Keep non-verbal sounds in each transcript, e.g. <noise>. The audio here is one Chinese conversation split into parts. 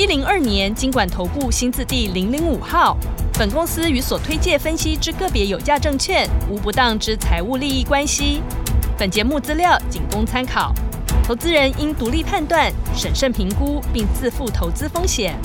一零二年金管投顾新字第零零五号。本公司与所推介分析之个别有价证券无不当之财务利益关系。本节目资料仅供参考，投资人应独立判断、审慎评估，并自负投资风险。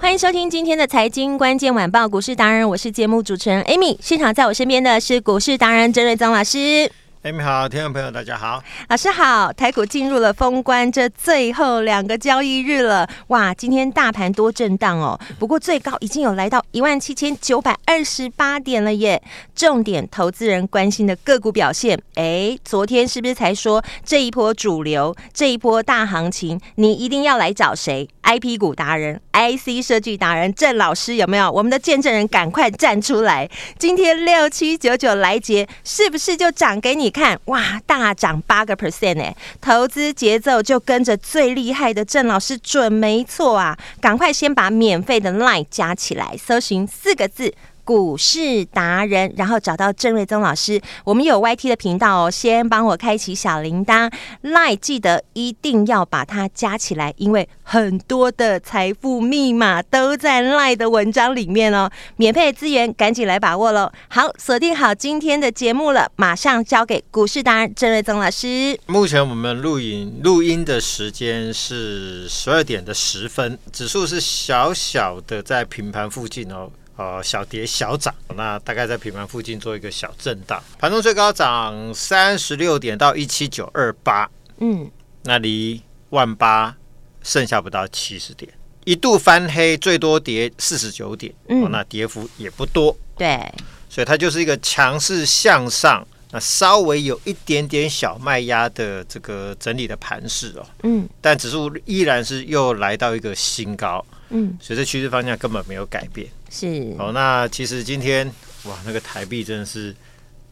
欢迎收听今天的财经关键晚报股市达人，我是节目主持人 Amy。现场在我身边的是股市达人郑瑞宗老师。哎，你好，听众朋友，大家好，老师好。台股进入了封关这最后两个交易日了，哇，今天大盘多震荡哦，不过最高已经有来到一万七千九百二十八点了耶。重点投资人关心的个股表现，哎，昨天是不是才说这一波主流，这一波大行情，你一定要来找谁？IP 股达人、IC 设计达人郑老师有没有？我们的见证人赶快站出来！今天六七九九来结，是不是就涨给你？看哇，大涨八个 percent 哎，投资节奏就跟着最厉害的郑老师准没错啊！赶快先把免费的 line 加起来，搜寻四个字。股市达人，然后找到郑瑞宗老师。我们有 YT 的频道哦，先帮我开启小铃铛 lie 记得一定要把它加起来，因为很多的财富密码都在 lie 的文章里面哦。免费资源，赶紧来把握喽！好，锁定好今天的节目了，马上交给股市达人郑瑞宗老师。目前我们录影录音的时间是十二点的十分，指数是小小的在平盘附近哦。呃，小跌小涨，那大概在平盘附近做一个小震荡。盘中最高涨三十六点到一七九二八，嗯，那离万八剩下不到七十点，一度翻黑，最多跌四十九点，嗯，那跌幅也不多，对，所以它就是一个强势向上，那稍微有一点点小卖压的这个整理的盘势哦，嗯，但指数依然是又来到一个新高。嗯，所以这趋势方向根本没有改变。是哦，那其实今天哇，那个台币真的是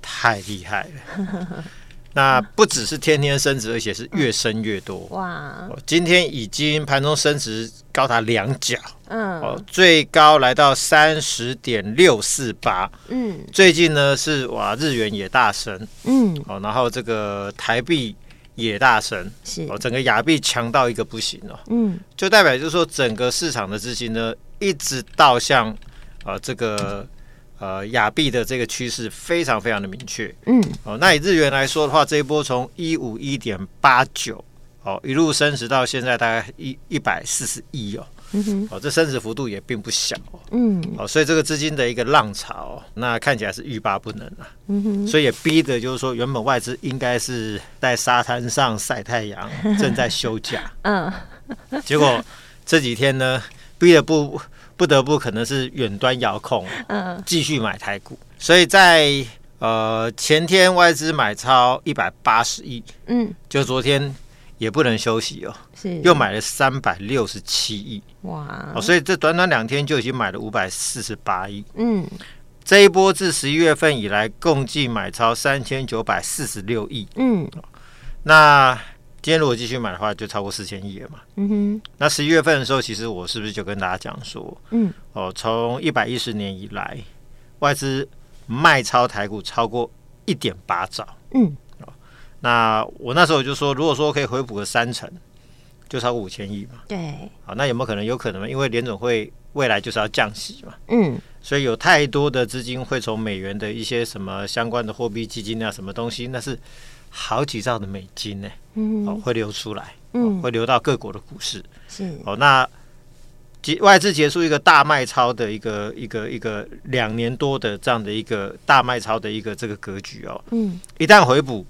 太厉害了。<laughs> 那不只是天天升值，而且是越升越多。哇！今天已经盘中升值高达两角。嗯。哦，最高来到三十点六四八。嗯。最近呢是哇，日元也大升。嗯。哦，然后这个台币。也大升，是哦，整个亚币强到一个不行哦，嗯，就代表就是说，整个市场的资金呢，一直倒向呃这个呃亚币的这个趋势非常非常的明确，嗯，哦，那以日元来说的话，这一波从一五一点八九哦一路升值到现在大概一一百四十一哦。嗯哼，哦，这升值幅度也并不小哦，嗯，哦，所以这个资金的一个浪潮，那看起来是欲罢不能啊，嗯哼，所以也逼的就是说，原本外资应该是在沙滩上晒太阳，正在休假，<laughs> 嗯，结果这几天呢，逼得不不得不可能是远端遥控，嗯，继续买台股，所以在呃前天外资买超一百八十亿，嗯，就昨天。也不能休息哦，是又买了三百六十七亿哇！哦，所以这短短两天就已经买了五百四十八亿。嗯，这一波自十一月份以来，共计买超三千九百四十六亿。嗯，那今天如果继续买的话，就超过四千亿了嘛。嗯哼，那十一月份的时候，其实我是不是就跟大家讲说，嗯，哦，从一百一十年以来，外资卖超台股超过一点八兆。嗯。哦那我那时候就说，如果说可以回补个三成，就超过五千亿嘛。对，好，那有没有可能？有可能？因为联总会未来就是要降息嘛。嗯，所以有太多的资金会从美元的一些什么相关的货币基金啊，什么东西，那是好几兆的美金呢。嗯，哦，会流出来，嗯，会流到各国的股市。是，哦，那结外资结束一个大卖超的一个一个一个两年多的这样的一个大卖超的一个这个格局哦。嗯，一旦回补。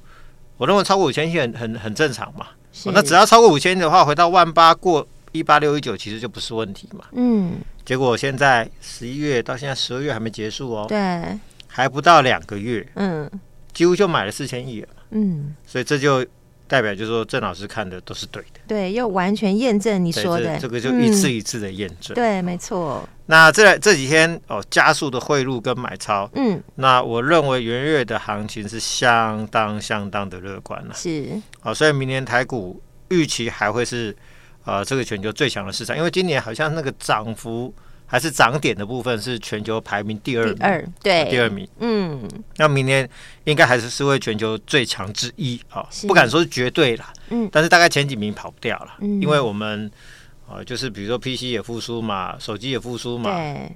我认为超过五千亿很很很正常嘛，那只要超过五千亿的话，回到万八过一八六一九，其实就不是问题嘛。嗯，结果现在十一月到现在十二月还没结束哦，对，还不到两个月，嗯，几乎就买了四千亿了，嗯，所以这就代表就是说郑老师看的都是对的，对，又完全验证你说的，这，这个就一次一次的验证，嗯、对，没错。那这这几天哦，加速的汇入跟买超，嗯，那我认为元月的行情是相当相当的乐观了，是，哦，所以明年台股预期还会是呃这个全球最强的市场，因为今年好像那个涨幅。还是涨点的部分是全球排名第二名，第二对。第二名，嗯，那明年应该还是是为全球最强之一啊，不敢说是绝对啦，嗯，但是大概前几名跑不掉了，嗯，因为我们啊就是比如说 PC 也复苏嘛，手机也复苏嘛，对，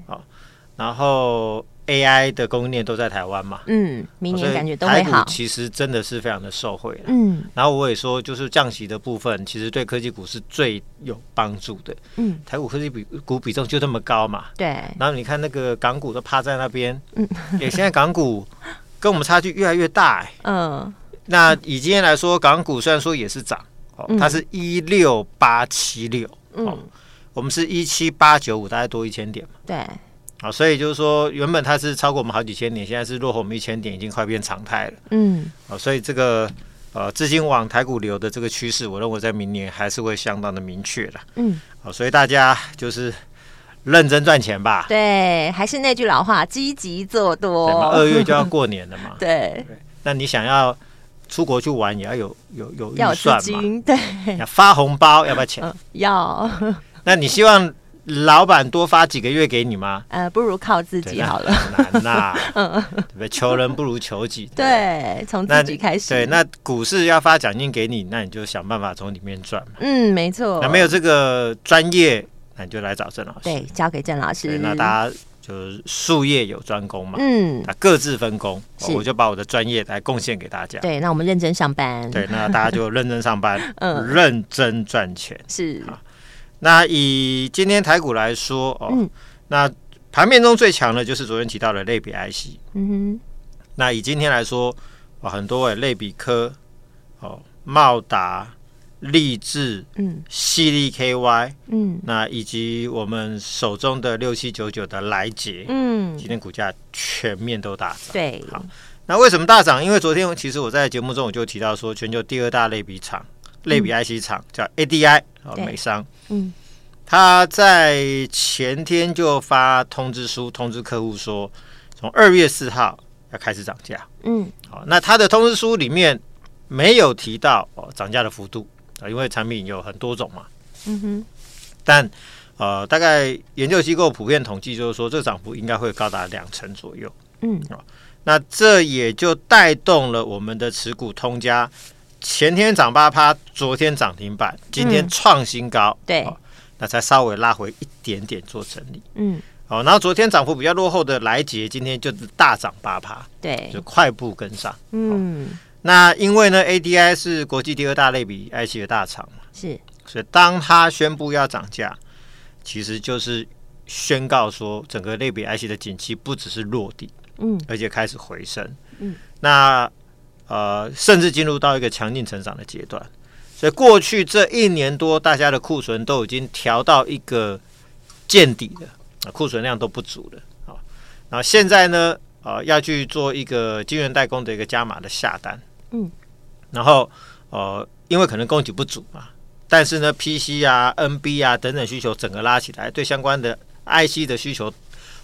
然后。AI 的供应链都在台湾嘛，嗯，明年感觉都会好。台股其实真的是非常的受惠了，嗯。然后我也说，就是降息的部分，其实对科技股是最有帮助的，嗯。台股科技比股比重就这么高嘛，对。然后你看那个港股都趴在那边，嗯，也现在港股跟我们差距越来越大，哎，嗯。那以今天来说，港股虽然说也是涨，哦，它是一六八七六，嗯，我们是一七八九五，大概多一千点嘛，对。啊，所以就是说，原本它是超过我们好几千点，现在是落后我们一千点，已经快变常态了。嗯，啊，所以这个呃资金往台股流的这个趋势，我认为在明年还是会相当的明确的。嗯，啊，所以大家就是认真赚钱吧。对，还是那句老话，积极做多。二月就要过年了嘛。<laughs> 对，那你想要出国去玩，也要有有有预算嘛？对。<laughs> 要发红包要不要钱？嗯，要。那你希望？老板多发几个月给你吗？呃，不如靠自己好了。难呐、啊，<laughs> 嗯，对不对？求人不如求己。对，从自己开始。对，那股市要发奖金给你，那你就想办法从里面赚嘛。嗯，没错。那没有这个专业，那你就来找郑老师。对，交给郑老师。那大家就是术业有专攻嘛。嗯。那各自分工，我就把我的专业来贡献给大家。对，那我们认真上班。对，那大家就认真上班，<laughs> 嗯，认真赚钱。是。那以今天台股来说哦，嗯、那盘面中最强的就是昨天提到的类比 IC。嗯哼。那以今天来说，哦，很多诶类比科，哦，茂达、力智，嗯，矽力 KY，嗯，那以及我们手中的六七九九的来杰，嗯，今天股价全面都大涨。对。好，那为什么大涨？因为昨天其实我在节目中我就提到说，全球第二大类比厂。类比 IC 厂叫 ADI 哦，美商，嗯，他在前天就发通知书通知客户说，从二月四号要开始涨价，嗯，好，那他的通知书里面没有提到哦涨价的幅度啊，因为产品有很多种嘛，嗯哼，但呃大概研究机构普遍统计就是说，这个涨幅应该会高达两成左右，嗯，那这也就带动了我们的持股通家。前天涨八趴，昨天涨停板，今天创新高，嗯、对、哦，那才稍微拉回一点点做整理，嗯，好、哦，然后昨天涨幅比较落后的来杰，今天就是大涨八趴，对，就快步跟上，嗯、哦，那因为呢，ADI 是国际第二大类比 IC 的大厂嘛，是，所以当他宣布要涨价，其实就是宣告说整个类比 IC 的景气不只是落地，嗯，而且开始回升，嗯，那。呃，甚至进入到一个强劲成长的阶段，所以过去这一年多，大家的库存都已经调到一个见底了，啊，库存量都不足了，好，然后现在呢，呃，要去做一个晶圆代工的一个加码的下单，嗯，然后呃，因为可能供给不足嘛，但是呢，PC 啊、NB 啊等等需求整个拉起来，对相关的 IC 的需求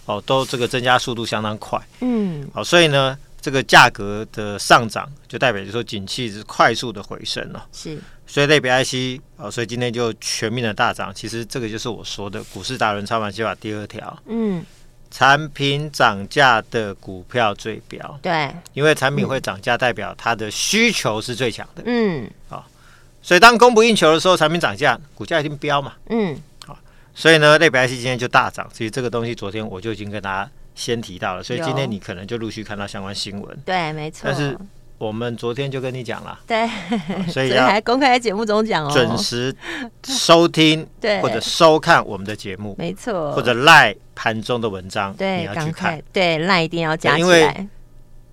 哦，都这个增加速度相当快，嗯，好，所以呢。这个价格的上涨，就代表就说景气是快速的回升了。是，所以类比 IC 啊，所以今天就全面的大涨。其实这个就是我说的股市达人操盘计划第二条。嗯，产品涨价的股票最飙。对，因为产品会涨价，代表它的需求是最强的。嗯，好，所以当供不应求的时候，产品涨价，股价一定飙嘛。嗯，好，所以呢，类比 IC 今天就大涨。其实这个东西昨天我就已经跟大家。先提到了，所以今天你可能就陆续看到相关新闻。对，没错。但是我们昨天就跟你讲了，对，<laughs> 所以要还公开在节目中讲哦，准时收听对或者收看我们的节目，没错，或者赖盘中的文章，对，你要去看，对，赖一定要加起来。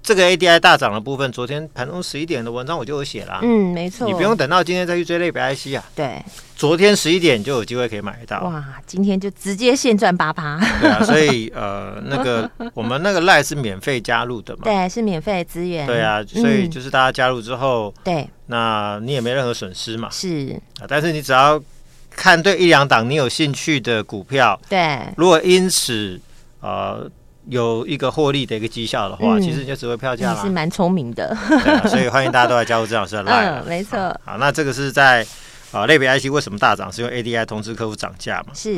这个 ADI 大涨的部分，昨天盘中十一点的文章我就有写了。嗯，没错，你不用等到今天再去追类比 IC 啊。对，昨天十一点就有机会可以买到。哇，今天就直接现赚八八。对啊，所以呃，那个 <laughs> 我们那个 LINE 是免费加入的嘛？对，是免费资源。对啊，所以就是大家加入之后，嗯、对，那你也没任何损失嘛。是啊，但是你只要看对一两档你有兴趣的股票，对，如果因此呃。有一个获利的一个绩效的话，嗯、其实你就只会票价了。是蛮聪明的，对啊，所以欢迎大家都来加入郑老师的 Line。<laughs> 嗯，没错。好，那这个是在啊类别 IC 为什么大涨？是因为 ADI 通知客户涨价嘛？是。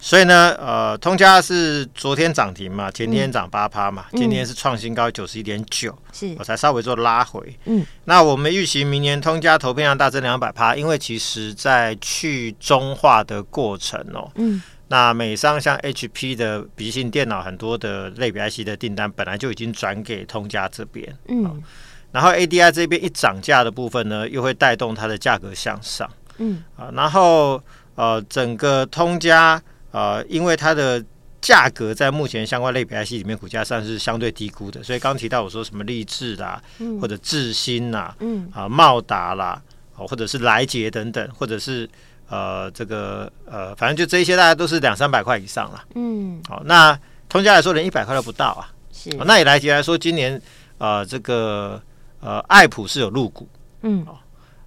所以呢，呃，通家是昨天涨停嘛，前天涨八趴嘛，嗯、今天是创新高九十一点九，是我才稍微做拉回。嗯，那我们预期明年通家投片量大增两百趴，因为其实在去中化的过程哦，嗯。那美商像 HP 的笔记型电脑很多的类比 IC 的订单本来就已经转给通家这边，嗯，然后 ADI 这边一涨价的部分呢，又会带动它的价格向上，嗯。啊，然后呃整个通家呃因为它的价格在目前相关类比 IC 里面股价上是相对低估的，所以刚提到我说什么励志啦，嗯、或者智新呐，嗯。啊茂达啦，哦或者是来杰等等，或者是。呃，这个呃，反正就这些，大家都是两三百块以上了。嗯，好，那通家来说，连一百块都不到啊。是，那以来捷来说，今年呃，这个呃，爱普是有入股。嗯，哦，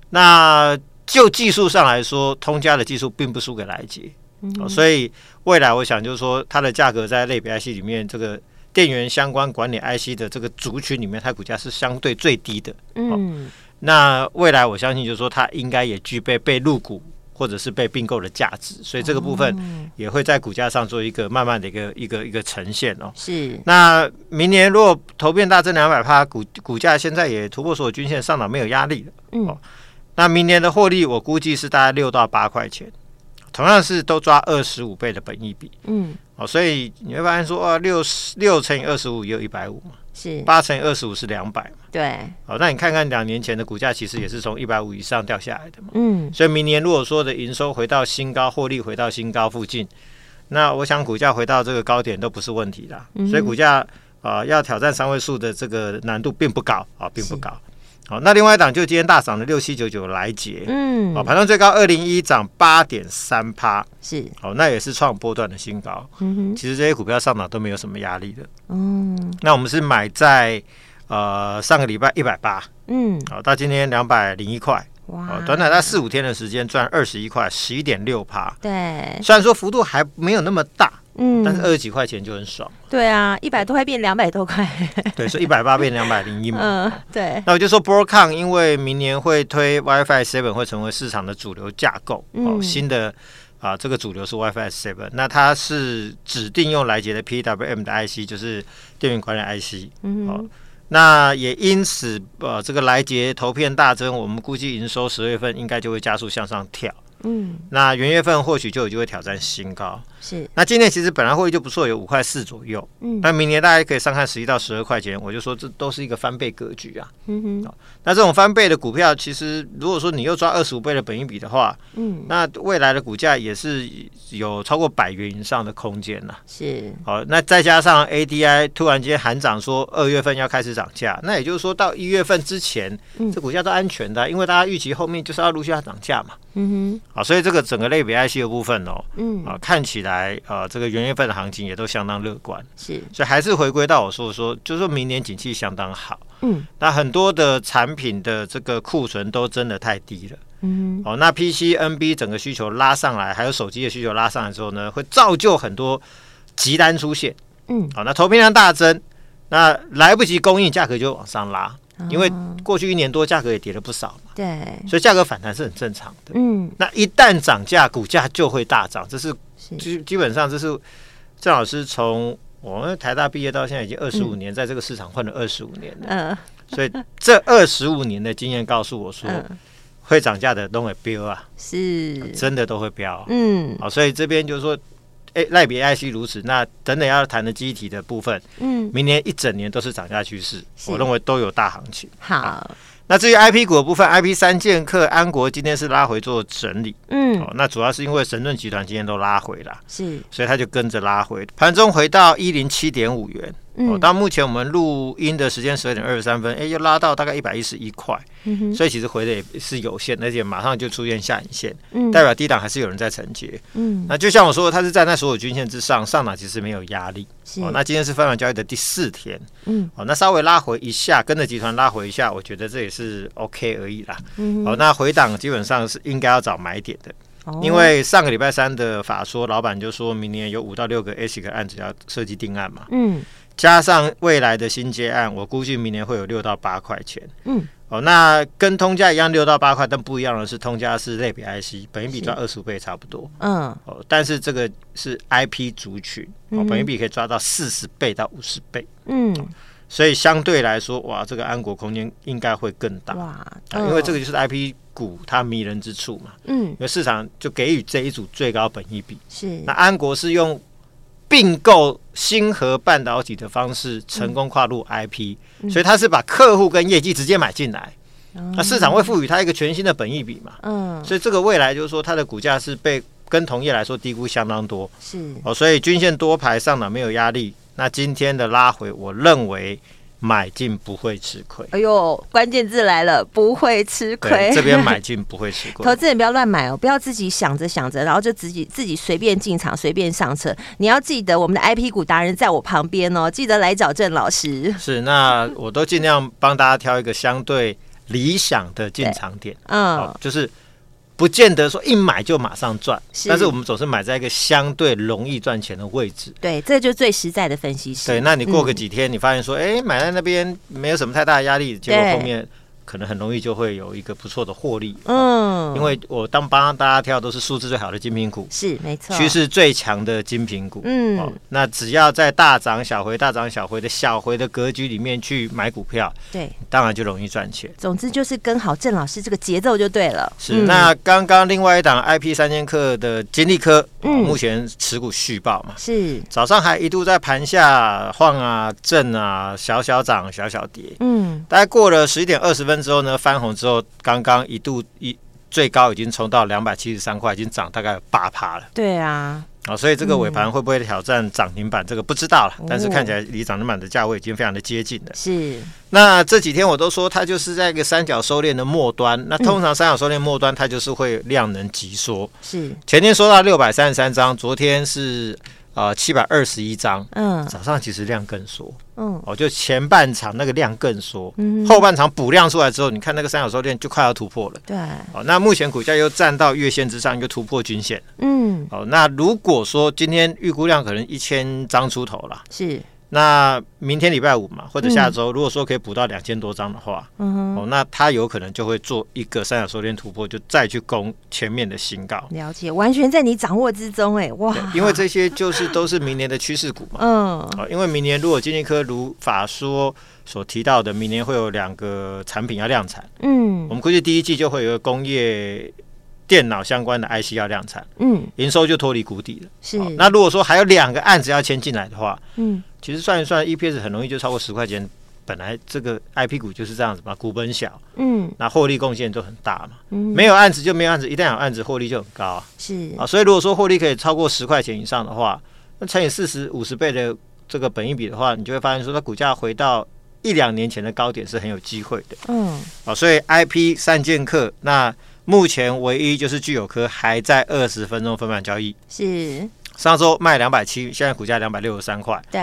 那就技术上来说，通家的技术并不输给来捷。嗯，哦，所以未来我想就是说，它的价格在类别 IC 里面，这个电源相关管理 IC 的这个族群里面，它股价是相对最低的。嗯，哦，那未来我相信就是说，它应该也具备被入股。或者是被并购的价值，所以这个部分也会在股价上做一个慢慢的一个一个一个呈现哦。是。那明年如果投变大增两百趴，股股价现在也突破所有均线上涨，没有压力了。嗯。哦。那明年的获利，我估计是大概六到八块钱，同样是都抓二十五倍的本益比。嗯。哦，所以你会发现说，啊，六十六乘以二十五也有一百五嘛。是。八乘以二十五是两百。对，好，那你看看两年前的股价，其实也是从一百五以上掉下来的嘛。嗯，所以明年如果说的营收回到新高，获利回到新高附近，那我想股价回到这个高点都不是问题啦。嗯、所以股价啊、呃、要挑战三位数的这个难度并不高啊，并不高。是好，那另外一档就今天大涨的六七九九来捷，嗯，好，盘中最高二零一涨八点三趴，是，好，那也是创波段的新高。嗯哼，其实这些股票上涨都没有什么压力的。嗯，那我们是买在。呃，上个礼拜一百八，嗯，好，到今天两百零一块，哇，短短在四五天的时间赚二十一块，十一点六趴，对，虽然说幅度还没有那么大，嗯，但是二十几块钱就很爽，对啊，一百多块变两百多块，<laughs> 对，所以一百八变两百零一嘛，<laughs> 嗯，对，那我就说 Broadcom 因为明年会推 WiFi Seven 会成为市场的主流架构，哦，新的啊，这个主流是 WiFi Seven，那它是指定用来捷的 PWM 的 IC，就是电源管理 IC，嗯，好。那也因此，呃，这个来捷投片大增，我们估计营收十月份应该就会加速向上跳。嗯，那元月份或许就有机会挑战新高。是，那今年其实本来获利就不错，有五块四左右。嗯，那明年大家可以上看十一到十二块钱，我就说这都是一个翻倍格局啊。嗯哼，那这种翻倍的股票，其实如果说你又抓二十五倍的本益比的话，嗯，那未来的股价也是有超过百元以上的空间呐。是，好，那再加上 ADI 突然间喊涨说二月份要开始涨价，那也就是说到一月份之前，这股价都安全的，因为大家预期后面就是要陆续要涨价嘛。嗯哼，好，所以这个整个类比 IC 的部分哦，嗯，啊，看起来。来，呃，这个元月份的行情也都相当乐观，是，所以还是回归到我说的说，就是说明年景气相当好，嗯，那很多的产品的这个库存都真的太低了，嗯，哦，那 PC、NB 整个需求拉上来，还有手机的需求拉上来之后呢，会造就很多急单出现，嗯，好，那投片量大增，那来不及供应，价格就往上拉。因为过去一年多价格也跌了不少嘛，对，所以价格反弹是很正常的。嗯，那一旦涨价，股价就会大涨，这是基基本上这是郑老师从我们台大毕业到现在已经二十五年，在这个市场混了二十五年了。嗯，所以这二十五年的经验告诉我说，会涨价的都会飙啊，是。真的都会飙。嗯，好，所以这边就是说。哎，赖比 IC 如此，那等等要谈的记忆体的部分，嗯，明年一整年都是涨价趋势，我认为都有大行情。好，好，那至于 IP 股的部分，IP 三剑客、安国今天是拉回做整理，嗯，哦，那主要是因为神盾集团今天都拉回了，是，所以它就跟着拉回，盘中回到一零七点五元，哦，到目前我们录音的时间十二点二十三分，哎，又拉到大概一百一十一块，所以其实回的也是有限，而且马上就出现下影线，代表低档还是有人在承接。嗯，那就像我说的，它是站在所有均线之上，上档其实没有压力。哦，那今天是分盘交易的第四天，嗯，哦，那稍微拉回一下，跟着集团拉回一下，我觉得这也是 OK 而已啦。嗯，好，那回档基本上是应该要找买点的。因为上个礼拜三的法说，老板就说明年有五到六个 ASIC 案子要设计定案嘛，嗯，加上未来的新接案，我估计明年会有六到八块钱，嗯，哦，那跟通家一样六到八块，但不一样的是，通家是类比 IC，本益比抓二十五倍差不多，嗯，哦，但是这个是 IP 族群，哦，本益比可以抓到四十倍到五十倍，嗯。所以相对来说，哇，这个安国空间应该会更大。哇、因为这个就是 IP 股它迷人之处嘛。嗯，因为市场就给予这一组最高本益比。是，那安国是用并购星河半导体的方式成功跨入 IP，、嗯、所以它是把客户跟业绩直接买进来，那、嗯啊、市场会赋予它一个全新的本益比嘛。嗯，所以这个未来就是说它的股价是被跟同业来说低估相当多。是，哦，所以均线多排上涨没有压力。那今天的拉回，我认为买进不会吃亏。哎呦，关键字来了，不会吃亏。这边买进不会吃亏。投资人不要乱买哦，不要自己想着想着，然后就自己自己随便进场，随便上车。你要记得，我们的 IP 股达人在我旁边哦，记得来找郑老师。是，那我都尽量帮大家挑一个相对理想的进场点。嗯，就是。不见得说一买就马上赚，是，但是我们总是买在一个相对容易赚钱的位置。对，这就是最实在的分析师。对，那你过个几天，你发现说，哎、嗯，买在那边没有什么太大的压力，结果后面。可能很容易就会有一个不错的获利，嗯，因为我当帮大家挑都是数字最好的精品股，是没错，趋势最强的精品股，嗯、哦，那只要在大涨小回、大涨小回的小回的格局里面去买股票，对，当然就容易赚钱。总之就是跟好郑老师这个节奏就对了。是，嗯、那刚刚另外一档 IP 三千克的金利科，嗯、哦，目前持股续报嘛，是，早上还一度在盘下晃啊震啊，小小涨小小跌，嗯，大概过了十一点二十分。之后呢，翻红之后，刚刚一度一最高已经冲到两百七十三块，已经涨大概八趴了。对啊，啊，所以这个尾盘会不会挑战涨停板？这个不知道了。但是看起来离涨停板的价位已经非常的接近了。是。那这几天我都说它就是在一个三角收敛的末端。那通常三角收敛末端它就是会量能急缩。是。前天说到六百三十三张，昨天是。啊，七百二十一张，嗯，早上其实量更缩，嗯，哦，就前半场那个量更缩，嗯，后半场补量出来之后，你看那个三角收敛就快要突破了，对，哦，那目前股价又站到月线之上，又突破均线，嗯，哦，那如果说今天预估量可能一千张出头了，是。那明天礼拜五嘛，或者下周，如果说可以补到两千多张的话，嗯，哦，那它有可能就会做一个三角收敛突破，就再去攻前面的新高。了解，完全在你掌握之中，哎，哇！因为这些就是都是明年的趋势股嘛，嗯，哦，因为明年如果金丽科如法说所提到的，明年会有两个产品要量产，嗯，我们估计第一季就会有一个工业。电脑相关的 IC 要量产，嗯，营收就脱离谷底了。是，那如果说还有两个案子要签进来的话，嗯，其实算一算，EPS 很容易就超过十块钱。本来这个 IP 股就是这样子嘛，股本小，嗯，那获利贡献都很大嘛。嗯，没有案子就没有案子，一旦有案子，获利就很高啊。是啊，所以如果说获利可以超过十块钱以上的话，那乘以四十五十倍的这个本益比的话，你就会发现说，它股价回到一两年前的高点是很有机会的。嗯，啊，所以 IP 三剑客那。目前唯一就是具有科还在二十分钟分盘交易，是。上周卖两百七，现在股价两百六十三块，对，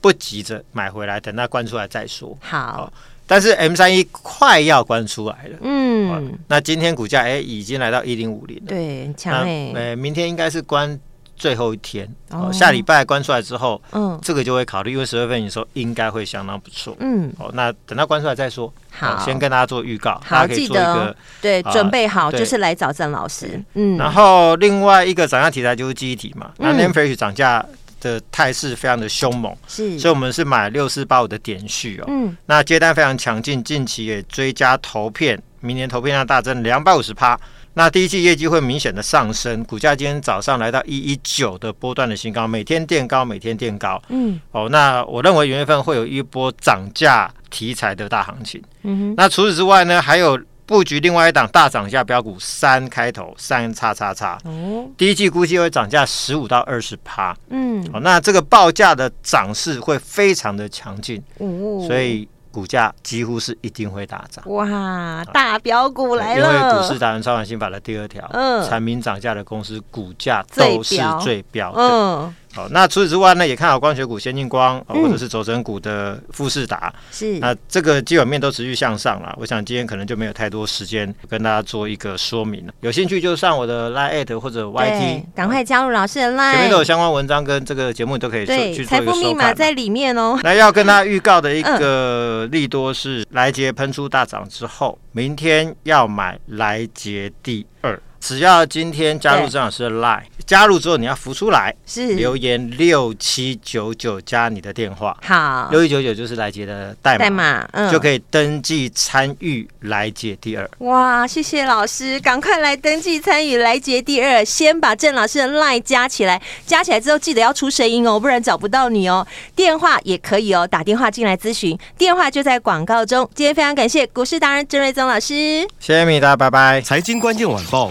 不急着买回来，等它关出来再说。好，但是 M 三一快要关出来了，嗯，那今天股价哎已经来到一零五零了，对，很强哎，呃，明天应该是关。最后一天，哦，下礼拜关出来之后，嗯，这个就会考虑，因为十月份你说应该会相当不错，嗯，哦，那等它关出来再说，好，先跟大家做预告，好，记得，对，准备好就是来找郑老师，嗯，然后另外一个涨价题材就是记忆体嘛，那 NAND Flash 涨价的态势非常的凶猛，是，所以我们是买六四八五的点序哦，嗯，那接单非常强劲，近期也追加投片，明年投片量大增两百五十趴。那第一季业绩会明显的上升，股价今天早上来到一一九的波段的新高，每天垫高，每天垫高。嗯，哦，那我认为元月份会有一波涨价题材的大行情。嗯哼，那除此之外呢，还有布局另外一档大涨价标股，三开头三叉叉叉。哦，第一季估计会涨价十五到二十趴。嗯，哦，那这个报价的涨势会非常的强劲。哦，所以。股价几乎是一定会大涨哇！大标股来了，因为股市达人操盘心法的第二条，嗯，产品涨价的公司股价都是最标的。嗯。好，那除此之外呢，也看好光学股、先进光，或者是轴承股的富士达。是，那这个基本面都持续向上了。我想今天可能就没有太多时间跟大家做一个说明了。有兴趣就上我的 Line@ 或者 YT，赶快加入老师的 Line。前面都有相关文章跟这个节目，都可以去做一个收看。财富密码在里面哦。那要跟大家预告的一个利多是，来杰喷出大涨之后，明天要买来杰第二。只要今天加入郑老师的 Line，加入之后你要浮出来，是留言六七九九加你的电话，好，六一九九就是来杰的代码，代码，嗯，就可以登记参与来杰第二。哇，谢谢老师，赶快来登记参与来杰第二，先把郑老师的 Line 加起来，加起来之后记得要出声音哦，不然找不到你哦。电话也可以哦，打电话进来咨询，电话就在广告中。今天非常感谢股市达人郑瑞宗老师，谢谢米达，拜拜。财经关键晚报。